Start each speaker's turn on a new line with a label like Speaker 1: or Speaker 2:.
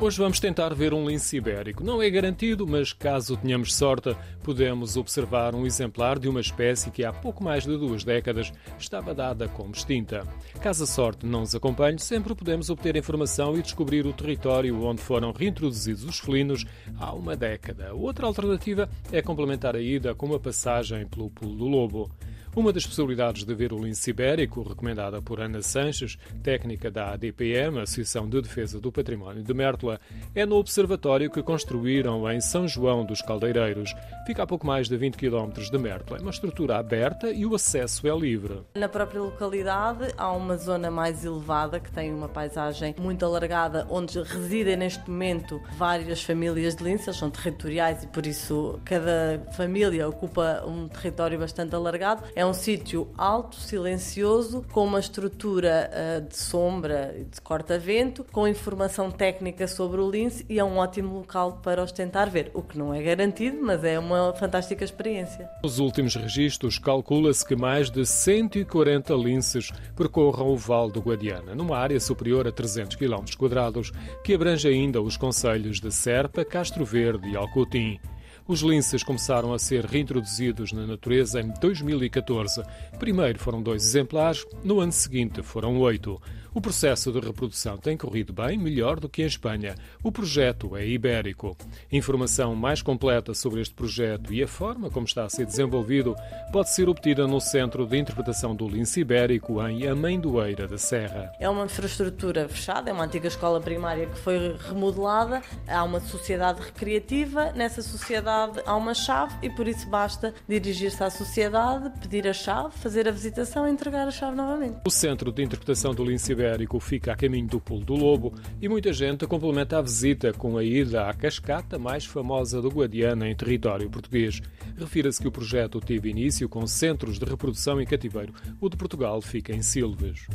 Speaker 1: Hoje vamos tentar ver um lince ibérico. Não é garantido, mas caso tenhamos sorte, podemos observar um exemplar de uma espécie que há pouco mais de duas décadas estava dada como extinta. Caso a sorte não nos acompanhe, sempre podemos obter informação e descobrir o território onde foram reintroduzidos os felinos há uma década. Outra alternativa é complementar a ida com uma passagem pelo pulo do lobo. Uma das possibilidades de ver o lince ibérico, recomendada por Ana Sanches, técnica da ADPM, Associação de Defesa do Património de Mértola, é no observatório que construíram em São João dos Caldeireiros. Fica a pouco mais de 20 km de Mértola. É uma estrutura aberta e o acesso é livre.
Speaker 2: Na própria localidade há uma zona mais elevada que tem uma paisagem muito alargada, onde residem neste momento várias famílias de linces, são territoriais e por isso cada família ocupa um território bastante alargado. É um sítio alto, silencioso, com uma estrutura uh, de sombra e de corta-vento, com informação técnica sobre o lince e é um ótimo local para os tentar ver, o que não é garantido, mas é uma fantástica experiência.
Speaker 1: Nos últimos registros, calcula-se que mais de 140 linces percorram o Vale do Guadiana, numa área superior a 300 km, que abrange ainda os concelhos de Serpa, Castro Verde e Alcotim. Os linces começaram a ser reintroduzidos na natureza em 2014. Primeiro foram dois exemplares, no ano seguinte foram oito. O processo de reprodução tem corrido bem, melhor do que em Espanha. O projeto é ibérico. Informação mais completa sobre este projeto e a forma como está a ser desenvolvido pode ser obtida no Centro de Interpretação do Lince Ibérico, em Amendoeira da Serra.
Speaker 2: É uma infraestrutura fechada, é uma antiga escola primária que foi remodelada. Há uma sociedade recreativa, nessa sociedade há uma chave e por isso basta dirigir-se à sociedade, pedir a chave, fazer a visitação e entregar a chave novamente.
Speaker 1: O Centro de Interpretação do Lince Ibérico fica a caminho do Pulo do Lobo e muita gente complementa a visita com a ida à cascata mais famosa do Guadiana em território português. Refira-se que o projeto teve início com centros de reprodução em cativeiro. O de Portugal fica em Silves.